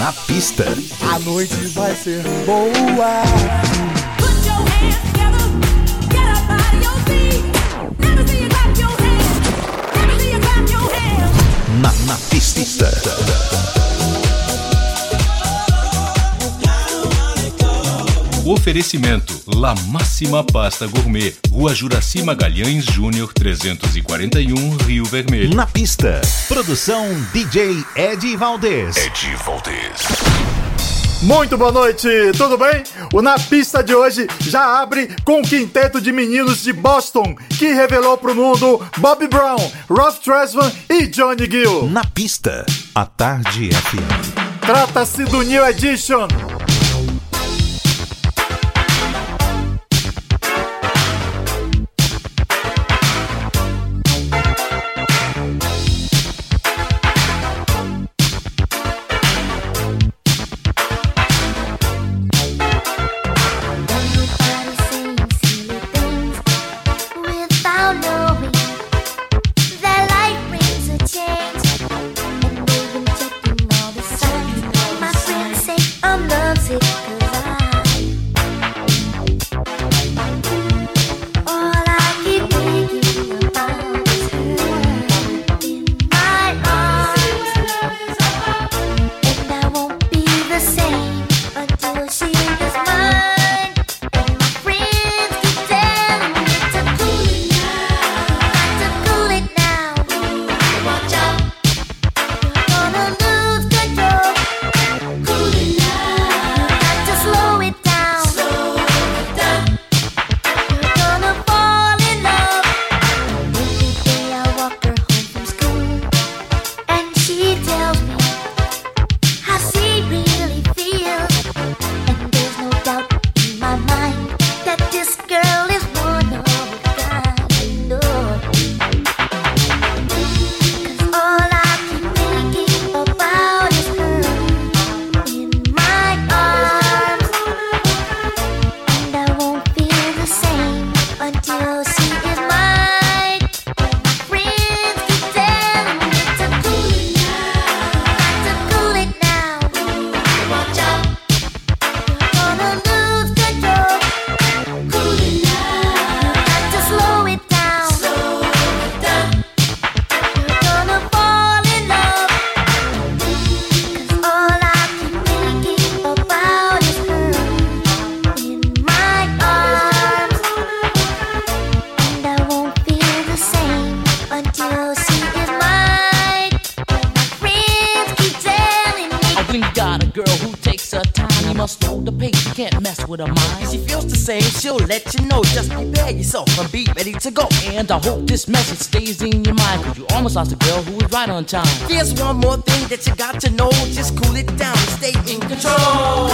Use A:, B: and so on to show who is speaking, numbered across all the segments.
A: Na pista.
B: A noite vai ser boa.
C: Oferecimento La Máxima Pasta Gourmet, Rua Juraci Magalhães Júnior 341, Rio Vermelho.
A: Na pista. Produção DJ Ed Valdez.
C: Ed Valdez.
B: Muito boa noite, tudo bem? O Na Pista de hoje já abre com o quinteto de meninos de Boston que revelou pro mundo Bobby Brown, Ralph Tresvant e Johnny Gill.
A: Na pista. A Tarde FM.
B: Trata-se do New Edition.
D: Hope this message stays in your mind Cause you almost lost a girl who was right on time. There's one more thing that you got to know Just cool it down and stay in control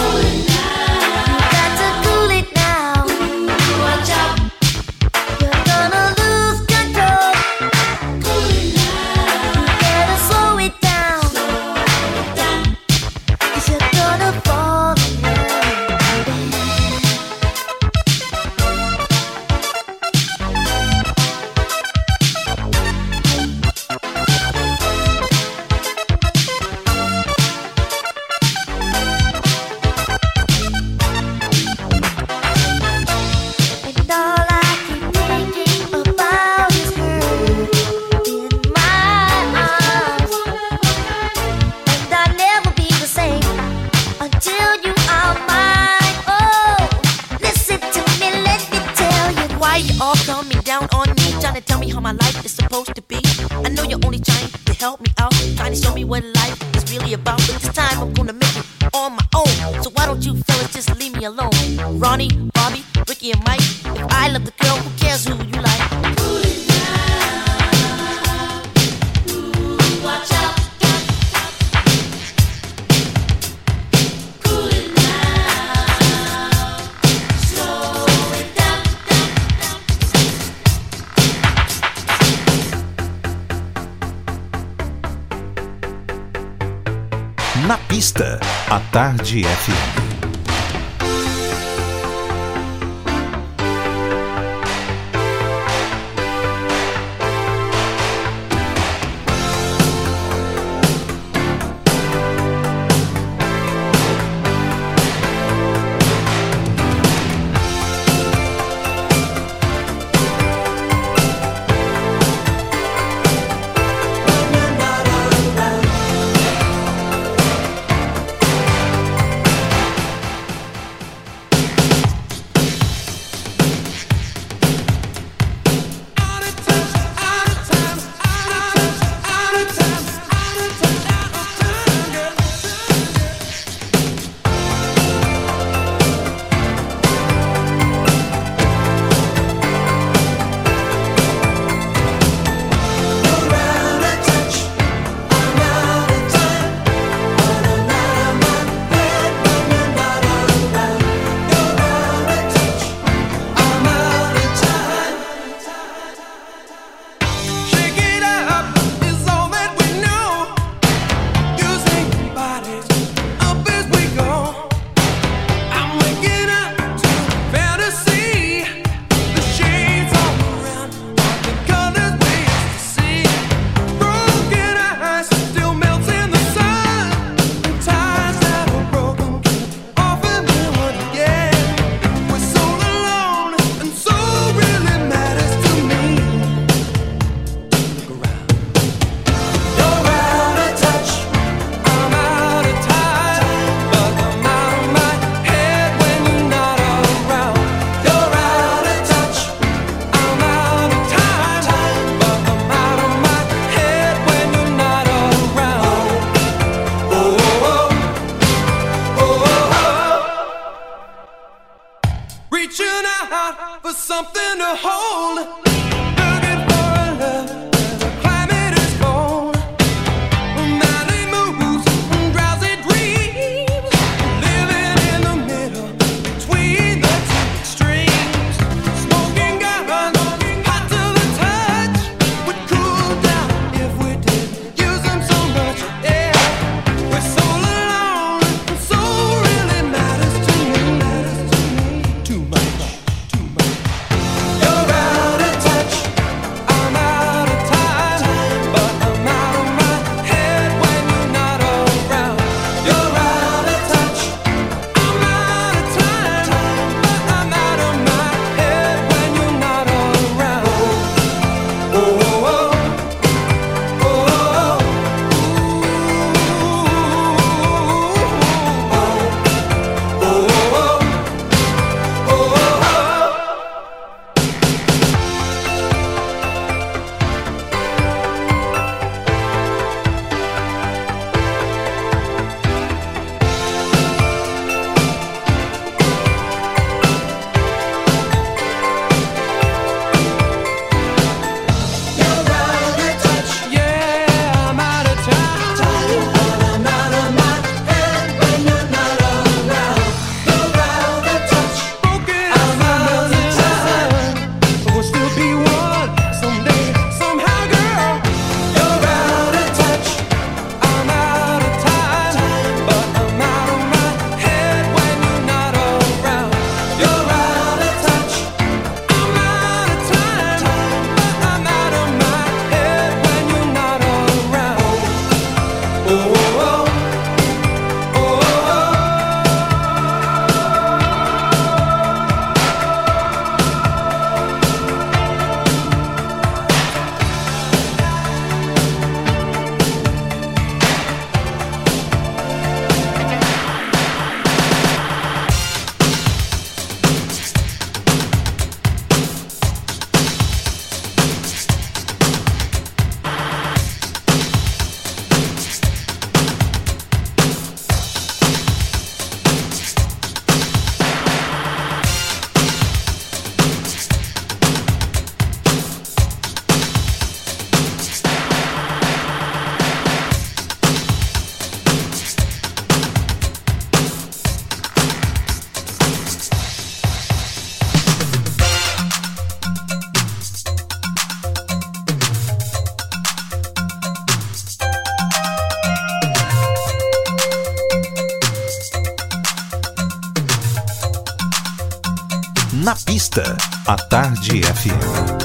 A: A Tarde FM.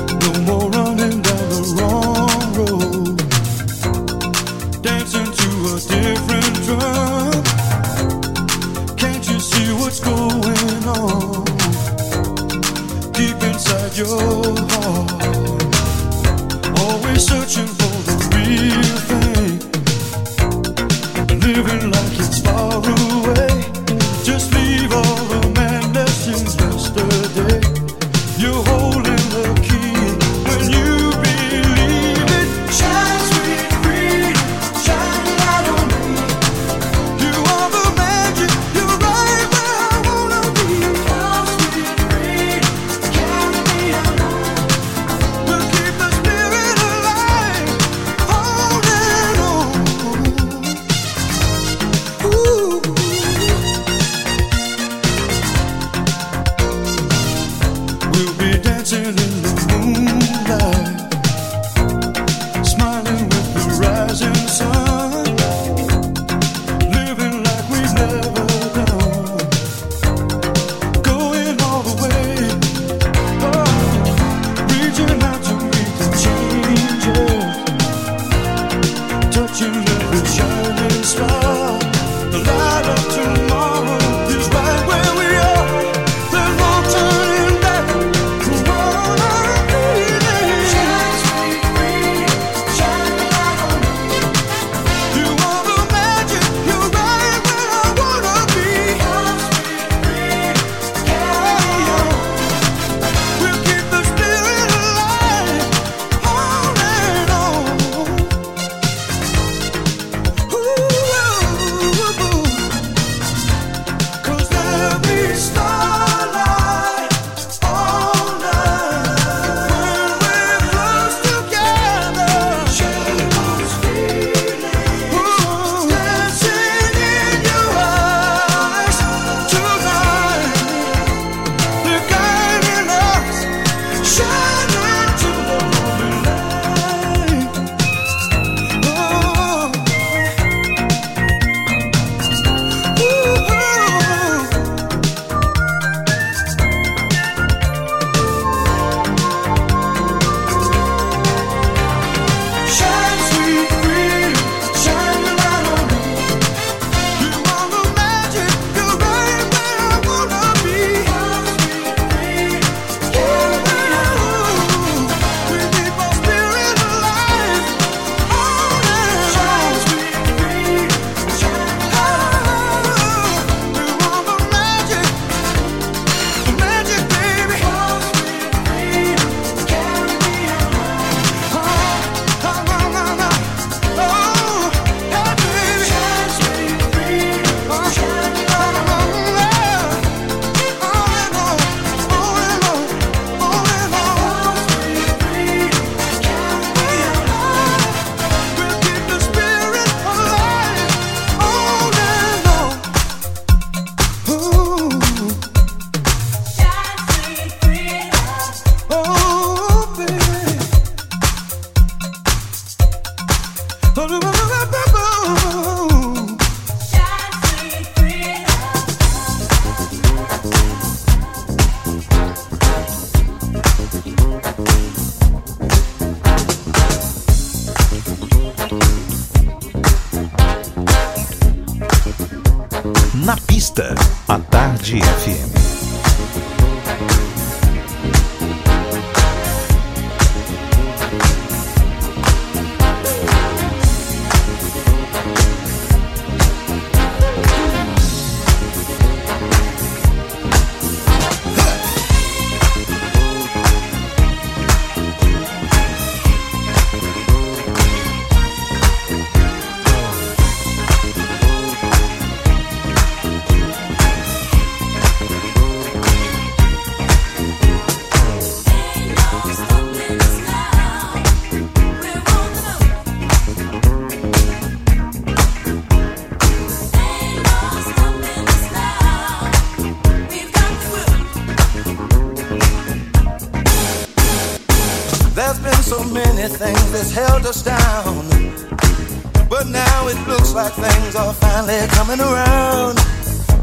E: finally coming around.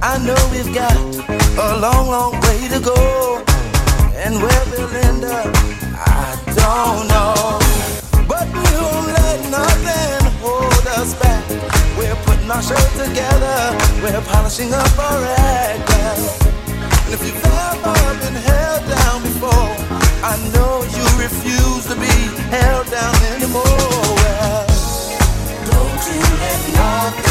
E: I know we've got a long, long way to go. And where we'll end up, I don't know. But we won't let nothing hold us back. We're putting our show together, we're polishing up our act. And if you've ever been held down before, I know you refuse to be held down anymore. Well, don't you let nothing.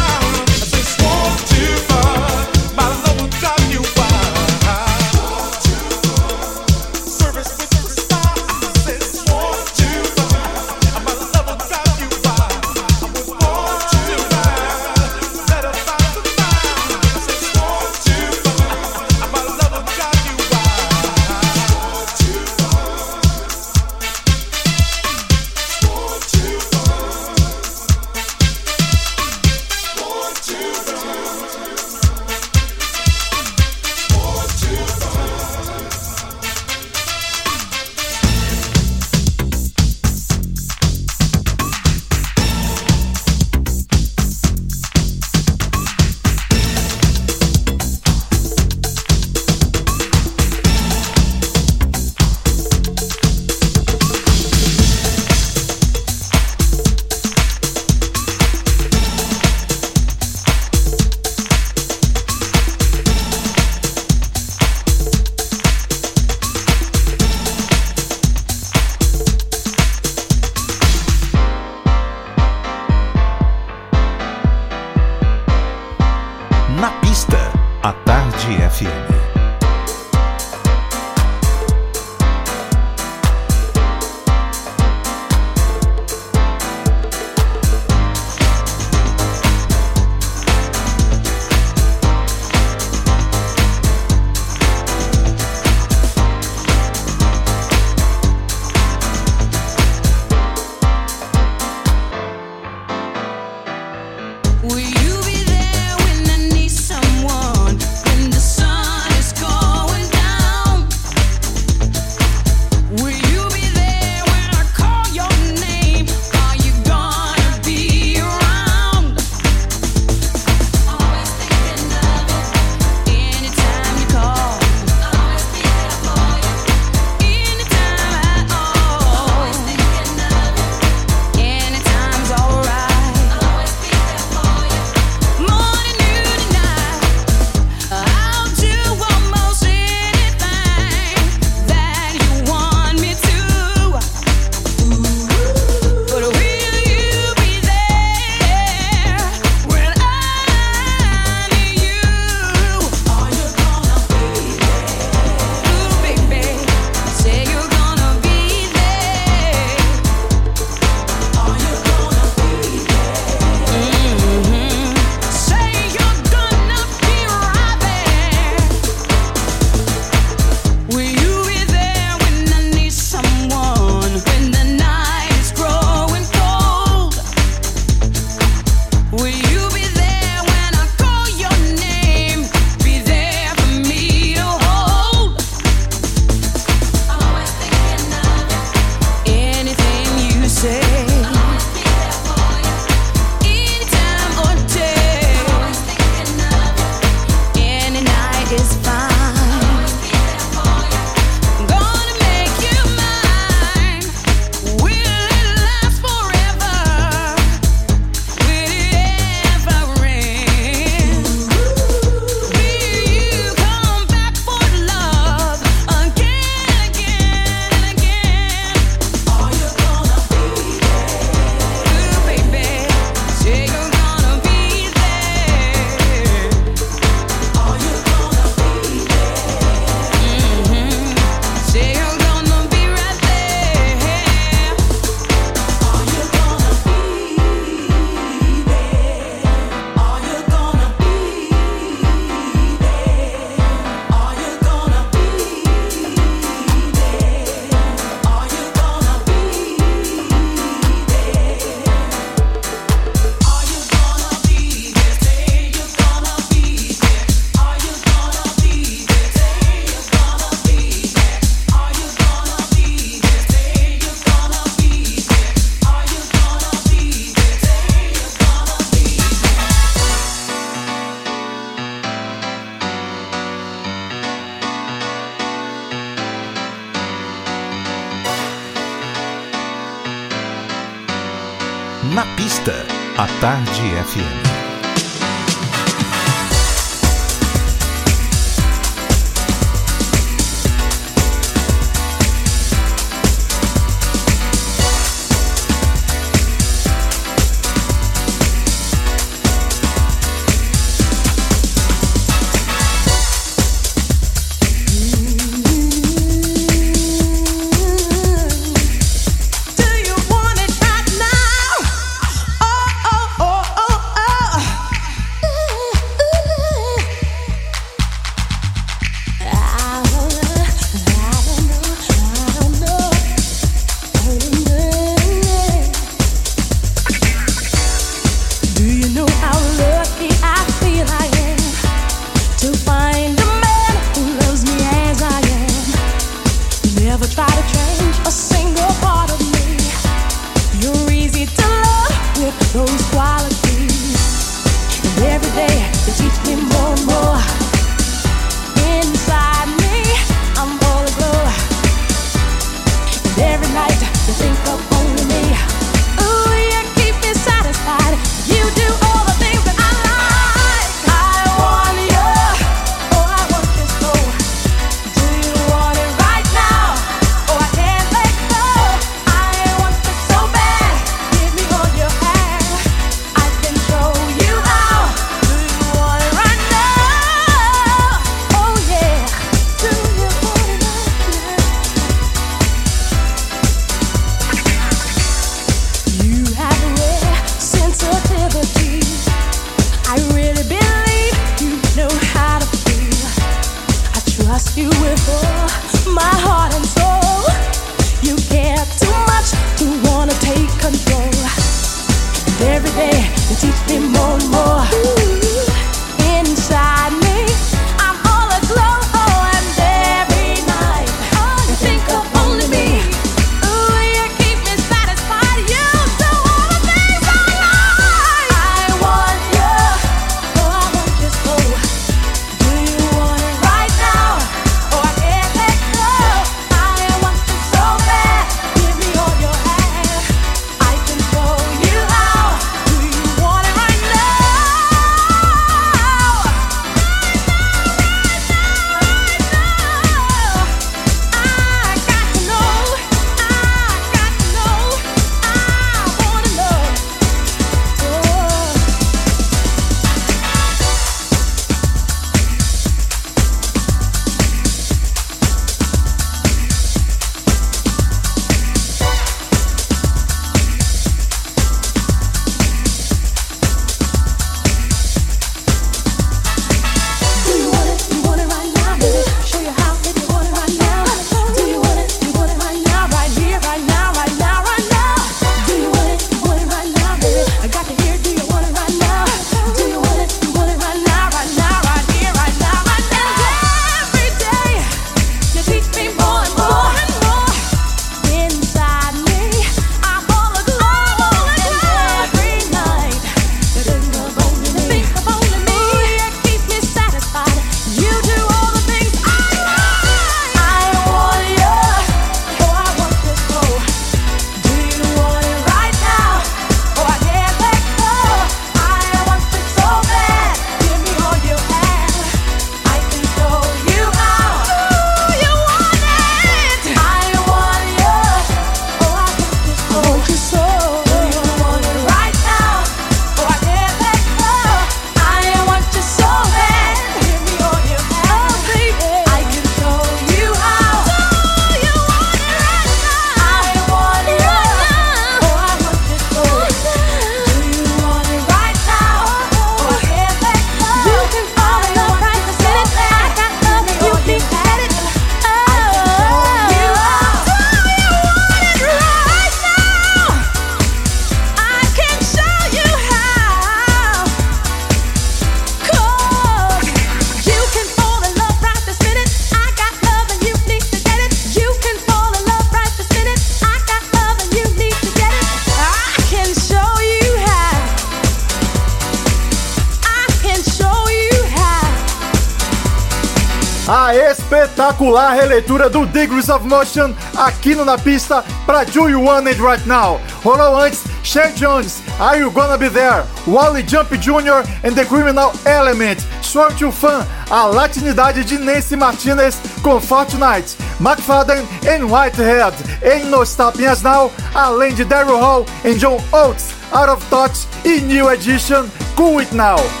F: Espetacular releitura do Degrees of Motion aqui no Na Pista para Do You Want It Right Now. Rolou antes Shay Jones, Are You Gonna Be There? Wally Jump Jr. and the Criminal Element, Sworn to Fun, a latinidade de Nancy Martinez com Fortnite, McFadden and Whitehead, Ain't No Stopping Us Now, além de Daryl Hall e John Oates, Out of Touch e New Edition, Cool It Now.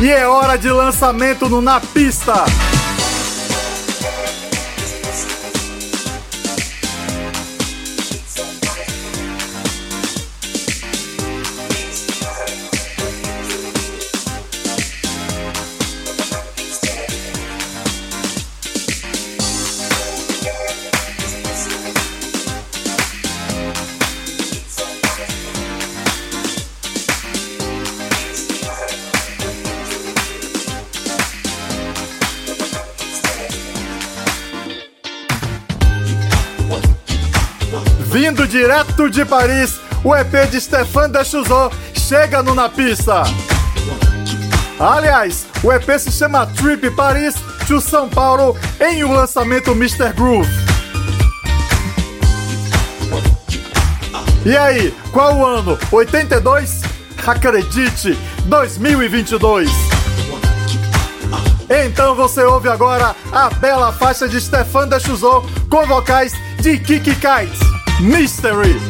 F: E é hora de lançamento no Na Pista. Direto de Paris, o EP de Stéphane Deschuzot chega no Na Pista. Aliás, o EP se chama Trip Paris to São Paulo em um lançamento Mr. Groove. E aí, qual o ano? 82? Acredite, 2022. Então você ouve agora a bela faixa de Stefan Deschuzot com vocais de Kiki Kites, Mystery.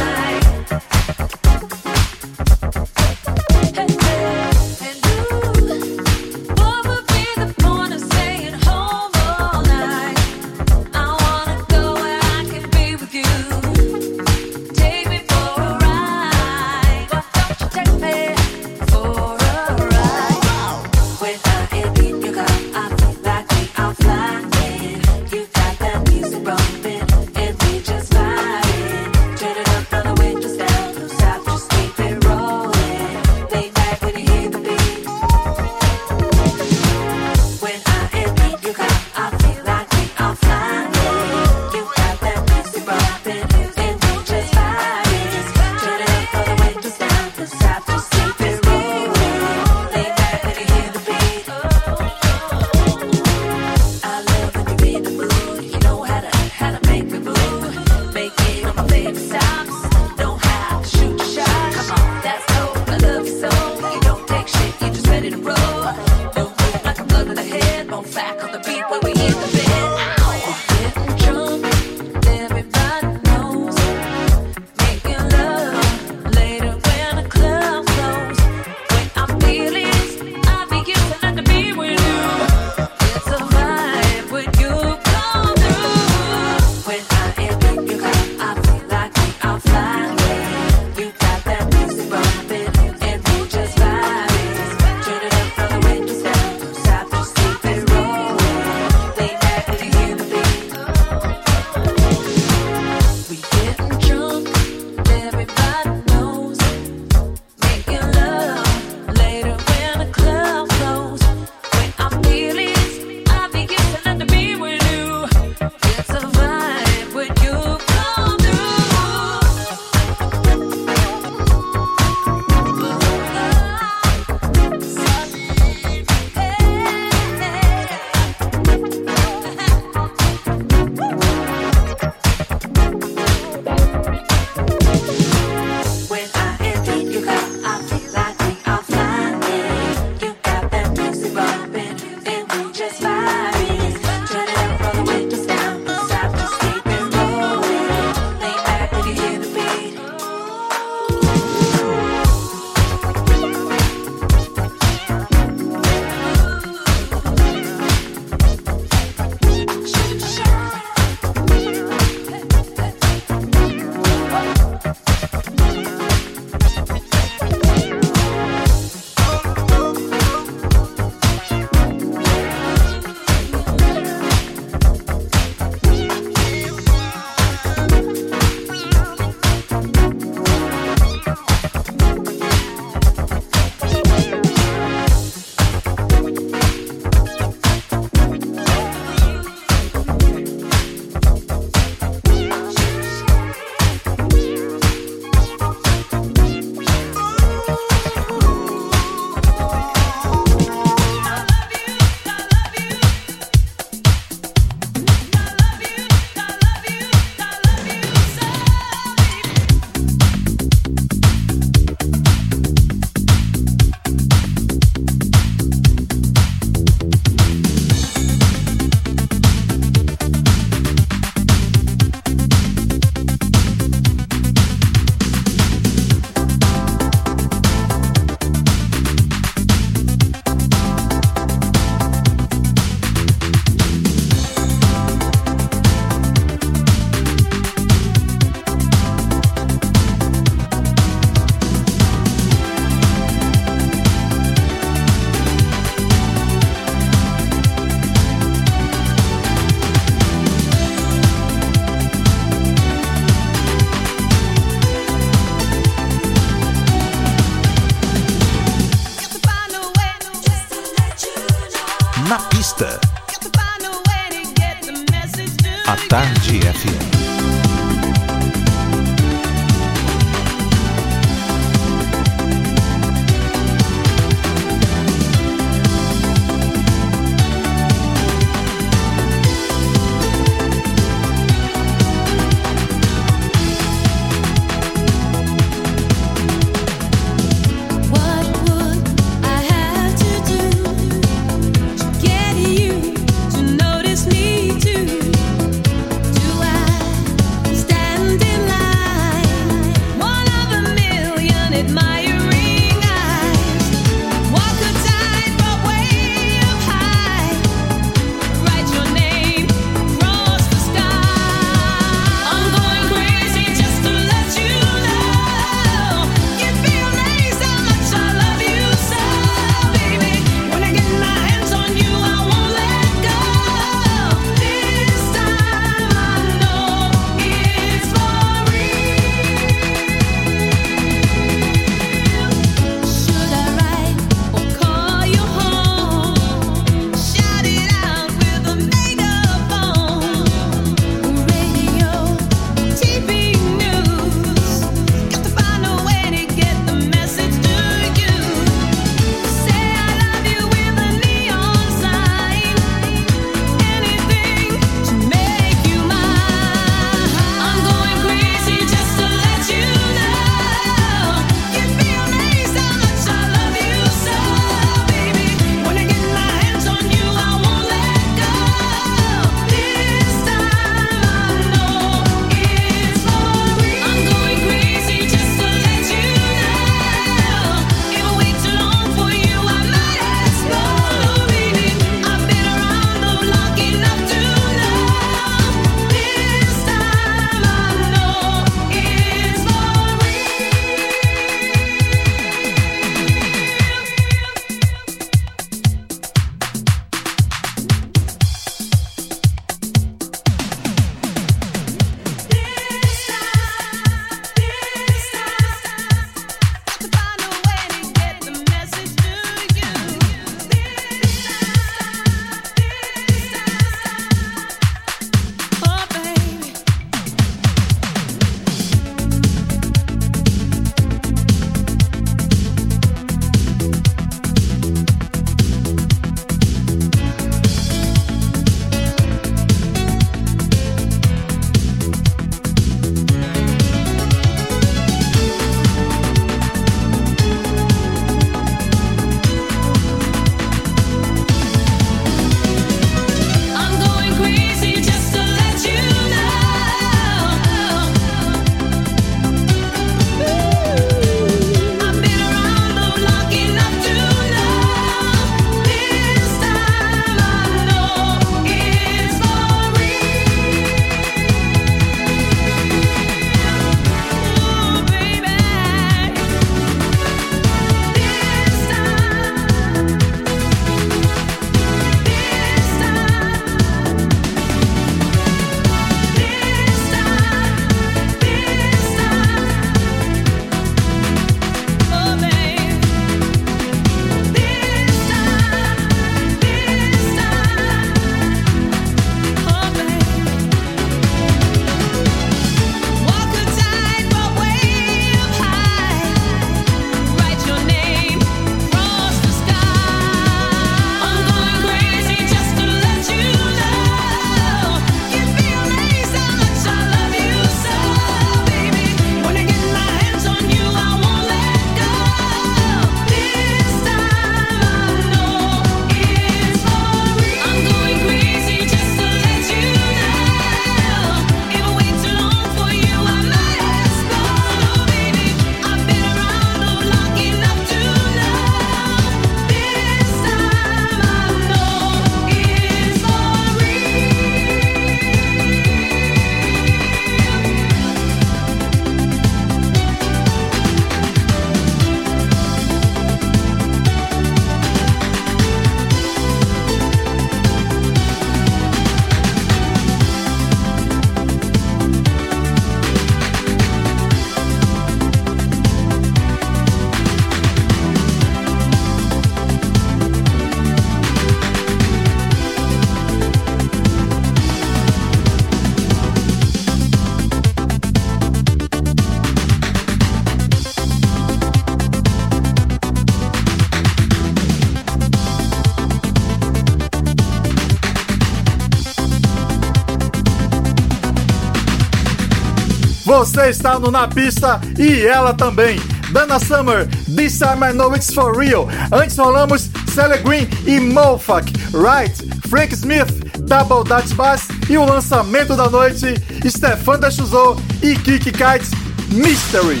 F: Você está no Na Pista e ela também. Dana Summer, This Time I Know It's For Real. Antes rolamos Sally Green e Mofak, Right, Frank Smith, Double Dutch Bass e o lançamento da noite, Stefan da Chuzou e Kiki Kites, Mystery.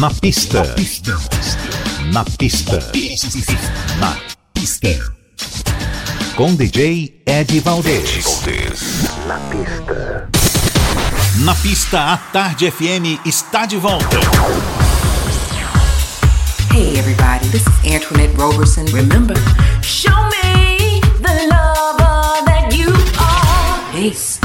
A: Na pista. Na pista. Na pista. Com DJ Ed Valdez. Na pista. Na pista, a Tarde FM está de volta.
G: Hey everybody, this is Antoinette Roberson. Remember, show me the lover that you are. Peace.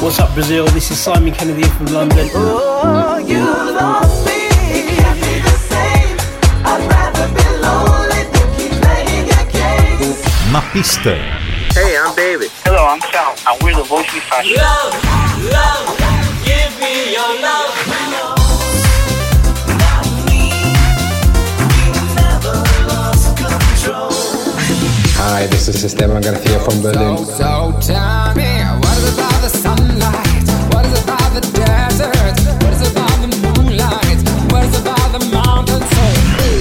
H: What's up, Brazil? This is Simon Kennedy from London.
I: Oh, you love me.
A: Pista.
J: Hey, I'm David. Hello, I'm Sal, and we're the Voice We Fashion.
I: Love, love, give me your love.
K: Hi, this is Esteban Garcia from Berlin.
L: So tell me, what is about the sunlight? What is about the desert? What is about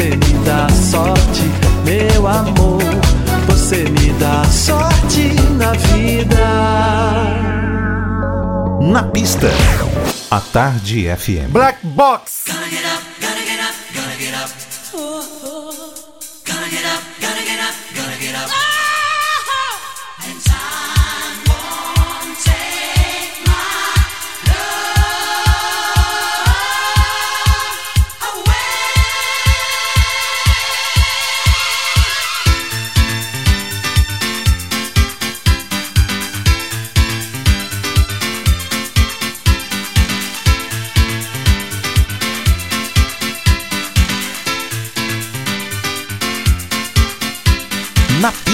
I: Você me dá sorte, meu amor. Você me dá sorte na vida.
A: Na pista, a Tarde FM.
F: Black Box.
A: Na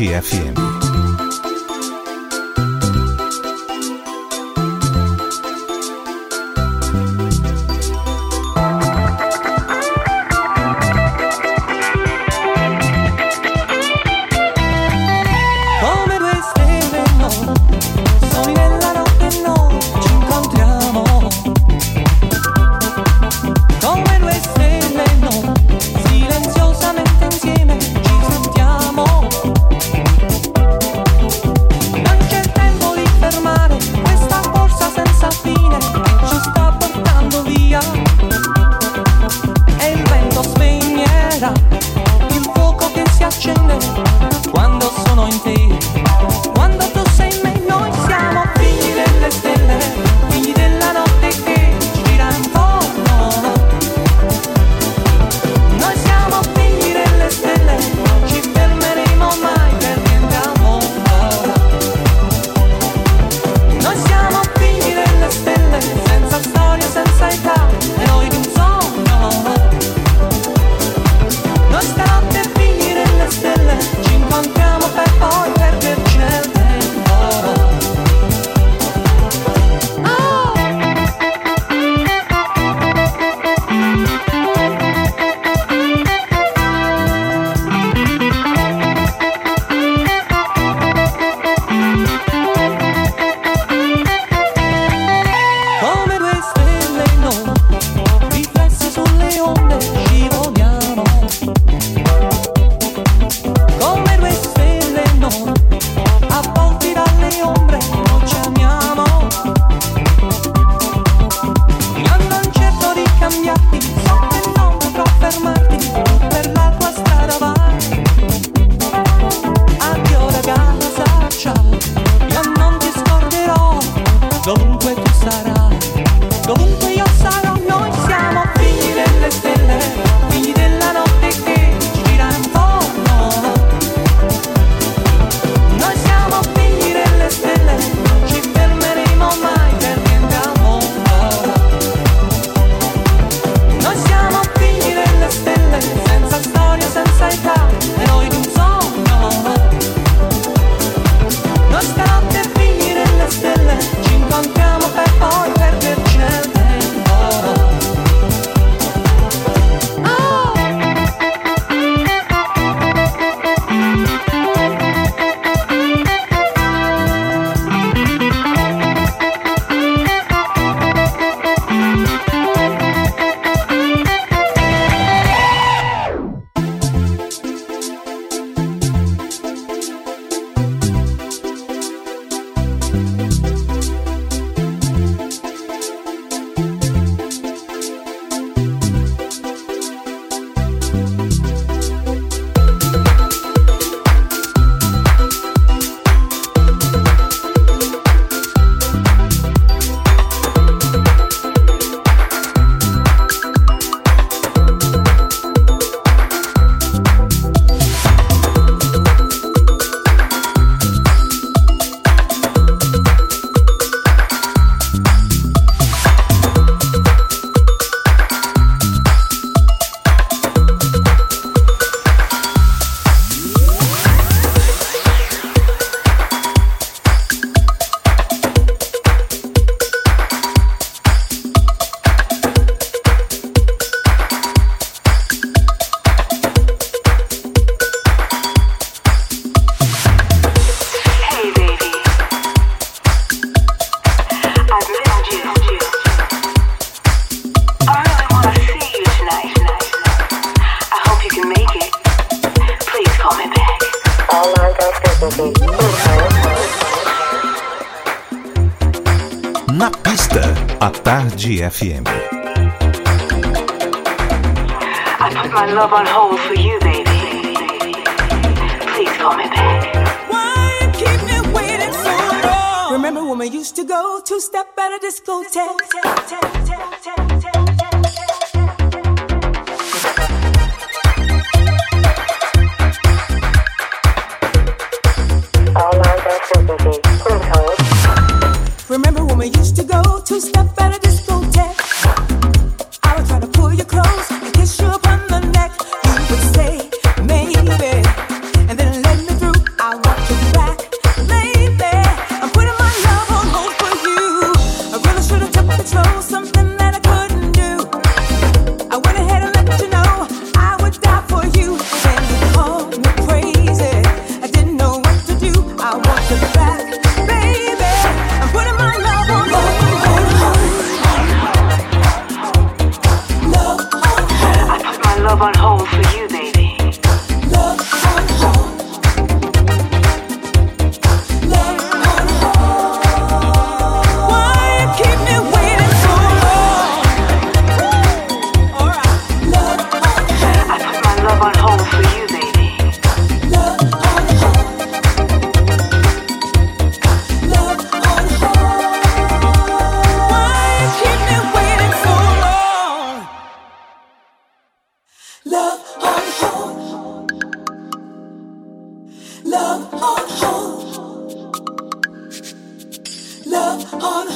A: Tarde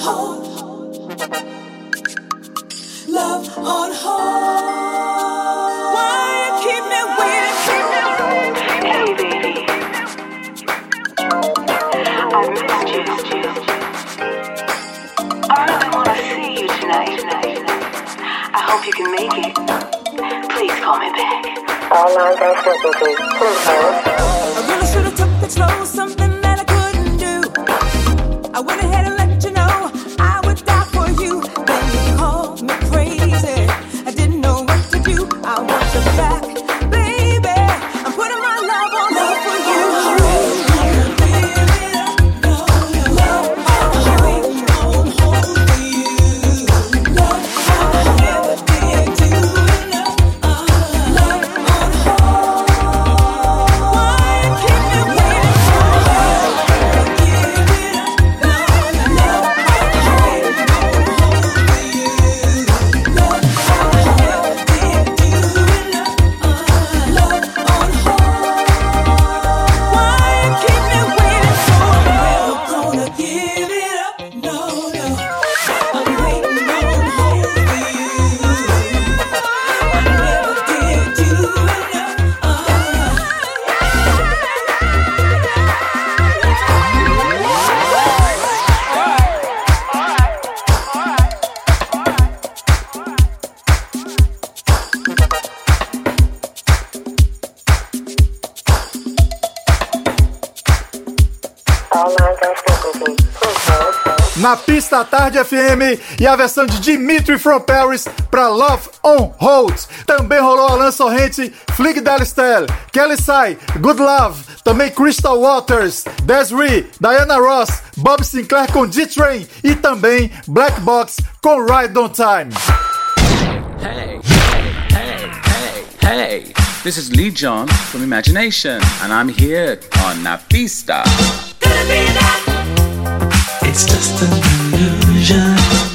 M: hold.
N: Love on hold. Why you keep me waiting?
M: Hey, baby. I missed you. I really want to see you tonight. I hope you can make it. Please call me back. All lines are. Please hold.
N: I really should have took it slow, something that I couldn't do. I went ahead and let
F: e a versão de Dimitri from Paris pra Love on Hold. Também rolou Alan Sorrente, Flig Style, Kelly Sai, Good Love, também Crystal Waters, Desiree, Diana Ross, Bob Sinclair com D-Train e também Black Box com Ride on Time.
O: Hey, hey, hey, hey. This is Lee John from Imagination, and I'm here on Na Pista.
E: It's just an illusion.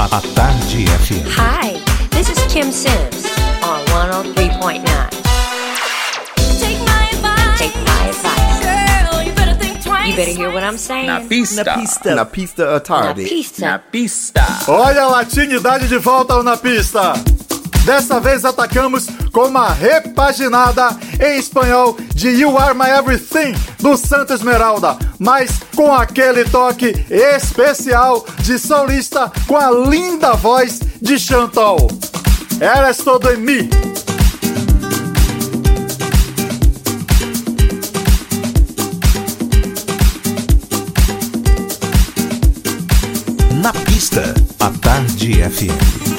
A: A, a, tarde FM.
P: Hi, this is Kim Sims on 103.9. Take my advice. Take my advice. Girl, you better think twice. You better hear what I'm saying.
O: Na pista.
Q: Na pista à tarde.
P: Na pista.
O: Na pista.
F: Olha a latinidade de volta ao na pista. Dessa vez atacamos com uma repaginada em espanhol de You Are My Everything do Santa Esmeralda. mas com aquele toque especial de solista com a linda voz de Chantal. Eres todo em mim.
R: Na pista, a Tarde FM.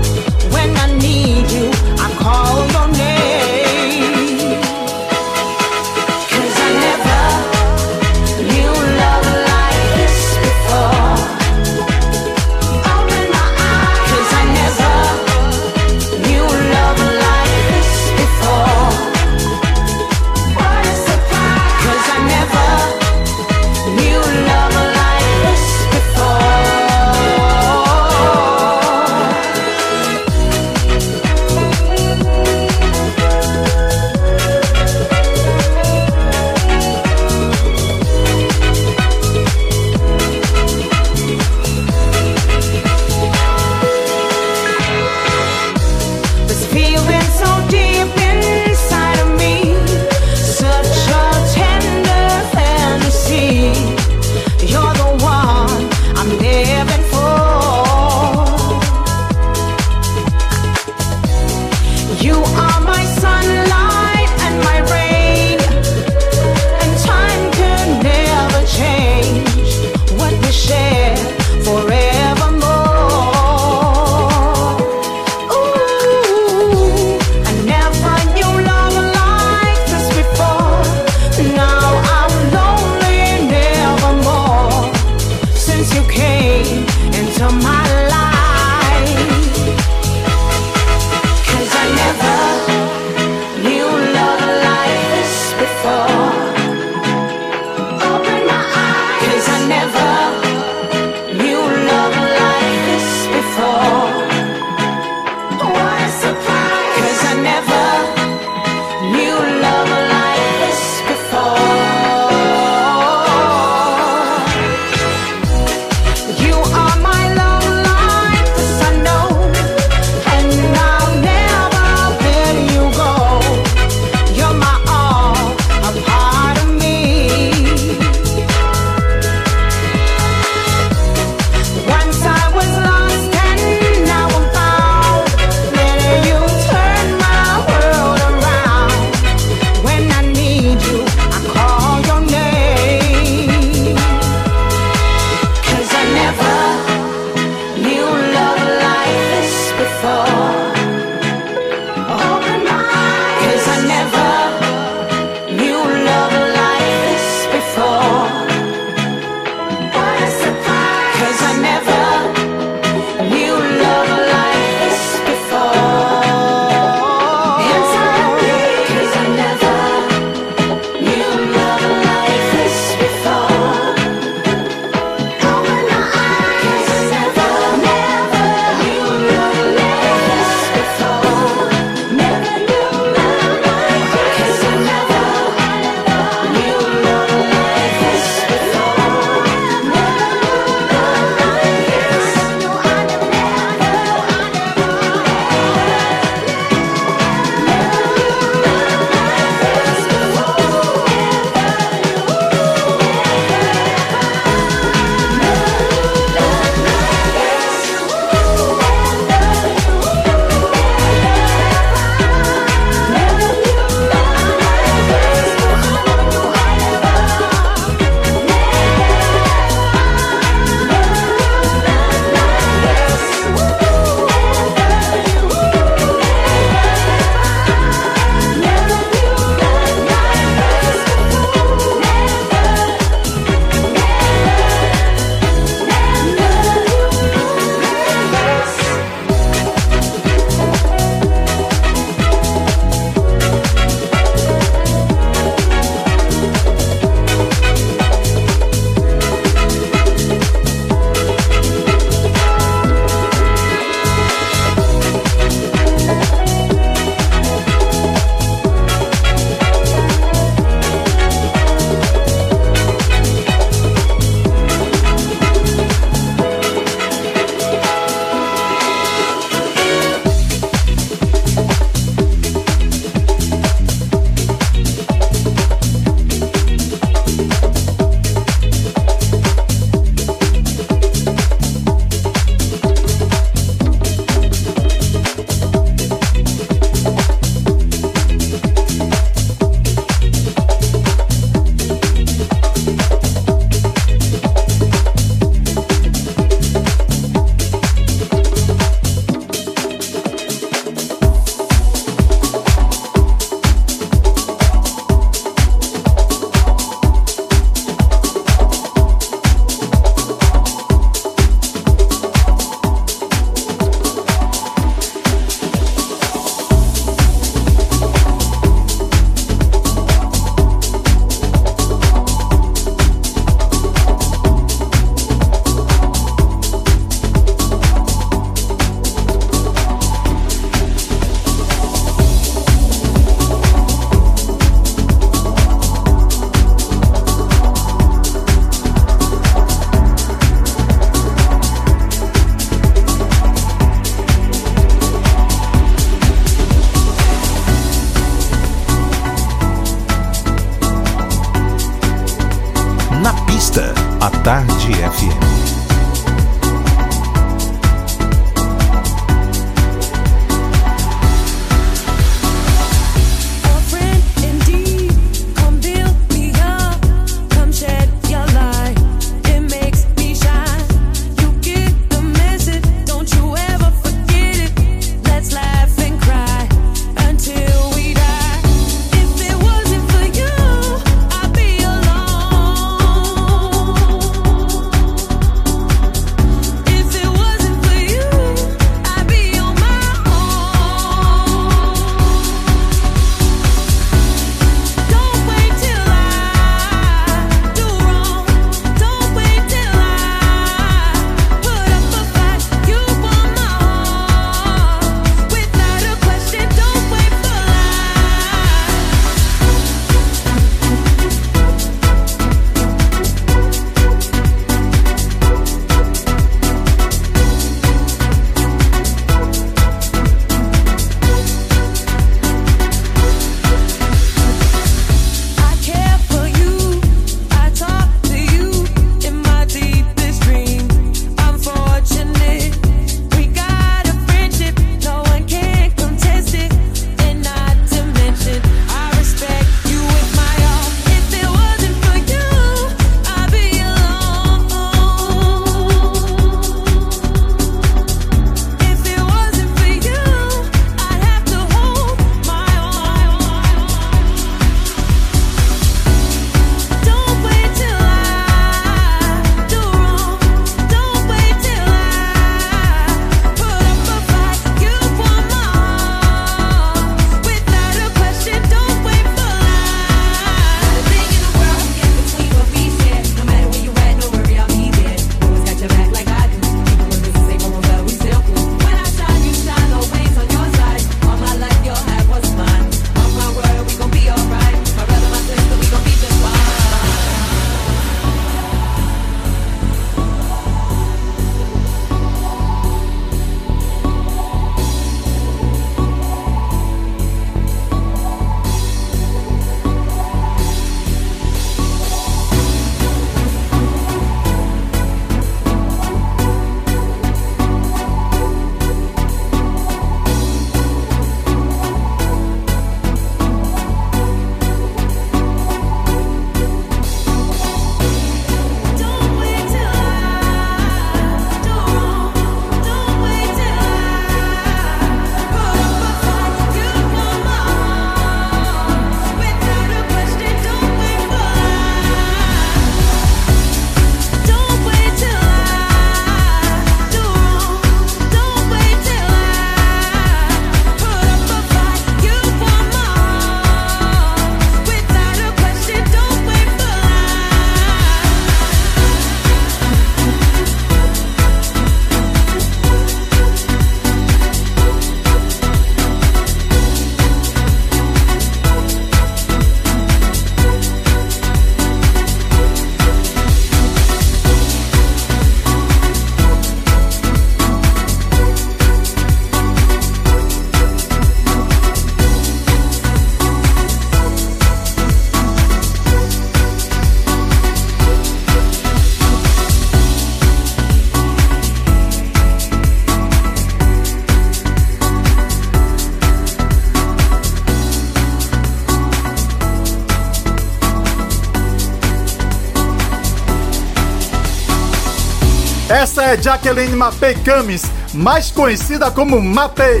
F: é Jaqueline Mapei Camis, mais conhecida como Mapei.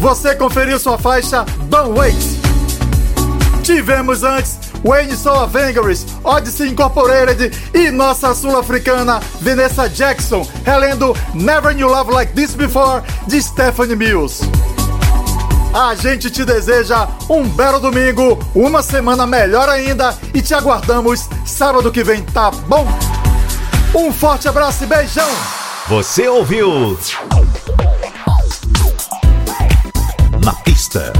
F: Você conferiu sua faixa Don't Wait. Tivemos antes Wayne Soul Avengers, Odyssey Incorporated e nossa sul-africana Vanessa Jackson, relendo Never Knew Love Like This Before de Stephanie Mills. A gente te deseja um belo domingo, uma semana melhor ainda e te aguardamos sábado que vem, tá bom? Um forte abraço e beijão!
A: Você ouviu? Na pista.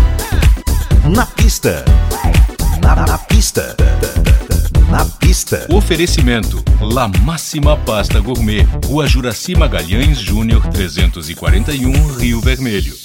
A: Na pista. Na, na pista. Na pista.
C: Oferecimento: La Máxima Pasta Gourmet. Rua Juraci Magalhães Júnior 341, Rio Vermelho.